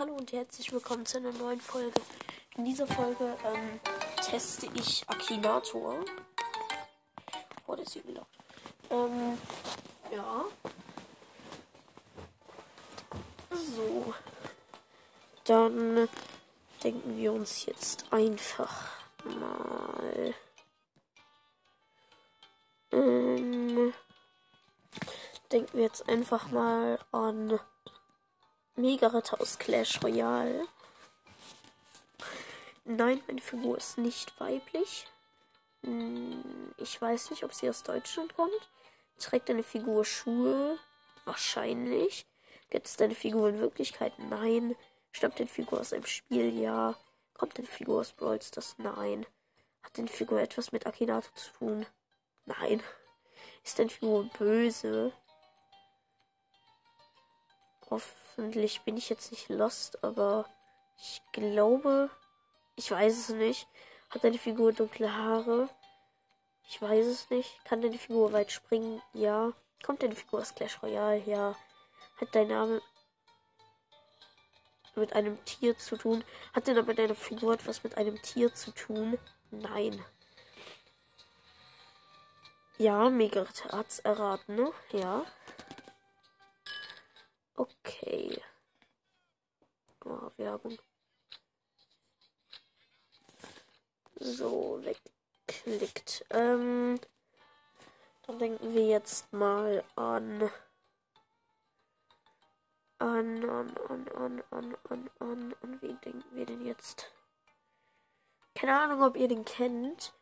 Hallo und herzlich willkommen zu einer neuen Folge. In dieser Folge ähm, teste ich Akinator. Oh, ist übel laut. Ähm, ja. So. Dann denken wir uns jetzt einfach mal. Ähm, denken wir jetzt einfach mal an Mega-Ritter aus Clash Royale. Nein, meine Figur ist nicht weiblich. Hm, ich weiß nicht, ob sie aus Deutschland kommt. Trägt deine Figur Schuhe? Wahrscheinlich. Gibt es deine Figur in Wirklichkeit? Nein. Stammt deine Figur aus einem Spiel? Ja. Kommt deine Figur aus Brawl Stars? Nein. Hat deine Figur etwas mit Akinato zu tun? Nein. Ist deine Figur böse? Hoffentlich bin ich jetzt nicht lost, aber ich glaube, ich weiß es nicht. Hat deine Figur dunkle Haare? Ich weiß es nicht. Kann deine Figur weit springen? Ja. Kommt deine Figur aus Clash Royale? Ja. Hat dein Name mit einem Tier zu tun? Hat denn aber deine Figur etwas mit einem Tier zu tun? Nein. Ja, Mega hat's erraten, ne? Ja. Okay. Oh, Werbung. So, wegklickt. Ähm, dann denken wir jetzt mal an. An, an, an, an, an, an, an, an wen denken wir denn jetzt? Keine Ahnung, ob ihr den kennt.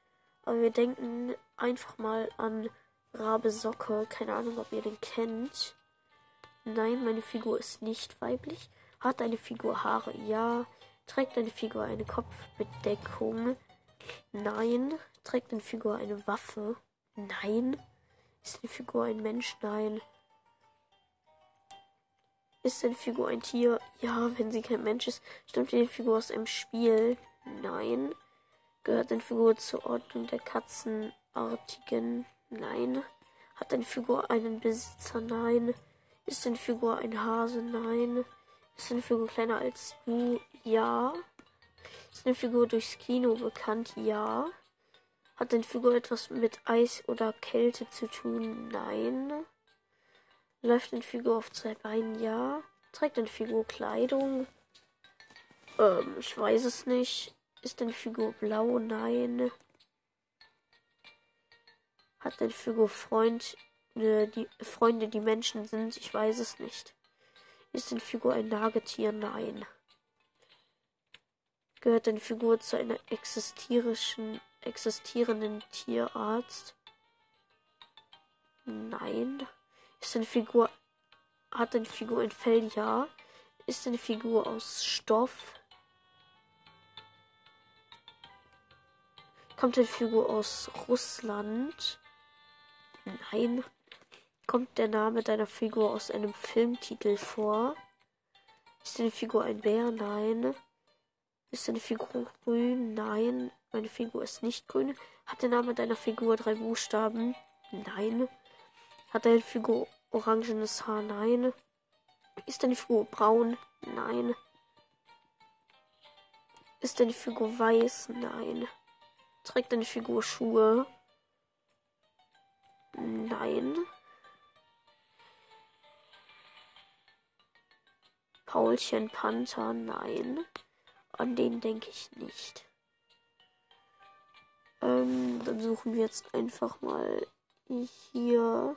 Aber wir denken einfach mal an Rabe Socke. Keine Ahnung, ob ihr den kennt. Nein, meine Figur ist nicht weiblich. Hat eine Figur Haare? Ja. Trägt eine Figur eine Kopfbedeckung? Nein. Trägt eine Figur eine Waffe? Nein. Ist eine Figur ein Mensch? Nein. Ist eine Figur ein Tier? Ja, wenn sie kein Mensch ist. Stammt die Figur aus einem Spiel? Nein. Gehört eine Figur zur Ordnung der Katzenartigen? Nein. Hat eine Figur einen Besitzer? Nein. Ist deine Figur ein Hase? Nein. Ist deine Figur kleiner als du? Ja. Ist deine Figur durchs Kino bekannt? Ja. Hat deine Figur etwas mit Eis oder Kälte zu tun? Nein. Läuft deine Figur auf zwei Beinen? Ja. Trägt deine Figur Kleidung? Ähm, ich weiß es nicht. Ist deine Figur blau? Nein. Hat deine Figur Freund die Freunde, die Menschen sind? Ich weiß es nicht. Ist deine Figur ein Nagetier? Nein. Gehört deine Figur zu einer existierenden, Tierarzt? Nein. Ist deine Figur. Hat deine Figur ein Fell? Ja. Ist deine Figur aus Stoff? Kommt deine Figur aus Russland? Nein. Kommt der Name deiner Figur aus einem Filmtitel vor? Ist deine Figur ein Bär? Nein. Ist deine Figur grün? Nein. Meine Figur ist nicht grün. Hat der Name deiner Figur drei Buchstaben? Nein. Hat deine Figur orangenes Haar? Nein. Ist deine Figur braun? Nein. Ist deine Figur weiß? Nein. Trägt deine Figur Schuhe? Nein. Paulchen Panther, nein. An den denke ich nicht. Ähm, dann suchen wir jetzt einfach mal hier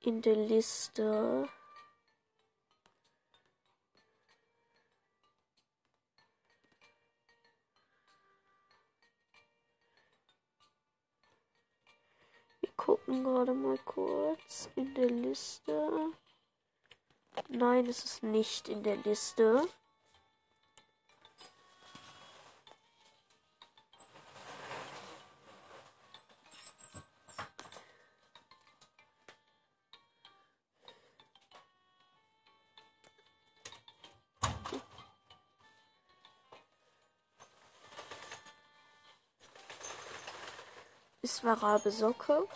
in der Liste. Wir gucken gerade mal kurz in der Liste. Nein, es ist nicht in der Liste. Es war Rabe Socke.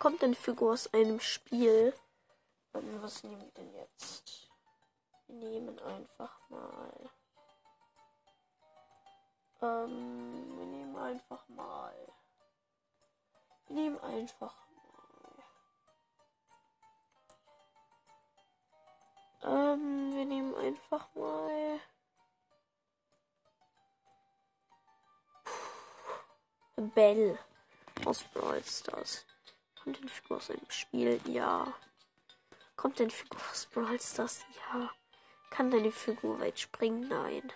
Kommt eine Figur aus einem Spiel. Was nehmen wir denn jetzt? Wir nehmen einfach mal. Ähm, wir nehmen einfach mal. Wir nehmen einfach mal. Ähm, wir nehmen einfach mal. Bell aus Brawl Stars. Kommt denn Figur aus einem Spiel? Ja. Kommt denn Figur aus Brawl Stars? Ja. Kann deine Figur weit springen? Nein.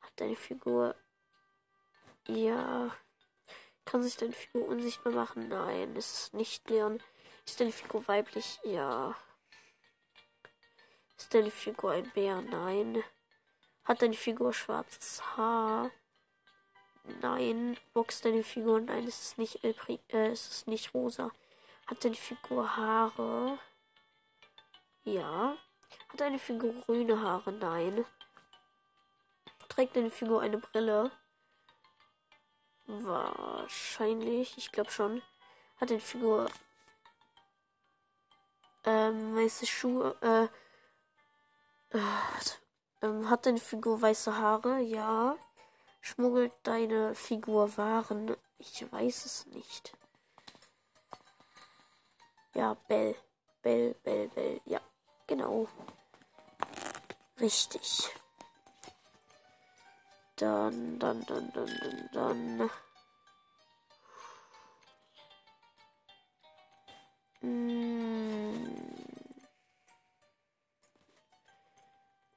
Hat deine Figur. Ja. Kann sich deine Figur unsichtbar machen? Nein. Ist es nicht Leon? Ist deine Figur weiblich? Ja. Ist deine Figur ein Bär? Nein. Hat deine Figur schwarzes Haar? Nein. Boxt deine Figur? Nein, es ist nicht Elpri äh, es ist nicht rosa. Hat deine Figur Haare? Ja. Hat deine Figur grüne Haare? Nein. Trägt deine Figur eine Brille? Wahrscheinlich. Ich glaube schon. Hat deine Figur ähm, weiße Schuhe? Äh, äh, hat deine Figur weiße Haare? Ja. Schmuggelt deine Figur Waren? Ich weiß es nicht. Ja, Bell. Bell, Bell, Bell. Ja, genau. Richtig. Dann, dann, dann, dann, dann, dann.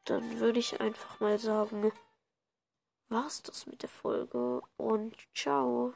Dann würde ich einfach mal sagen, war's das mit der Folge und ciao.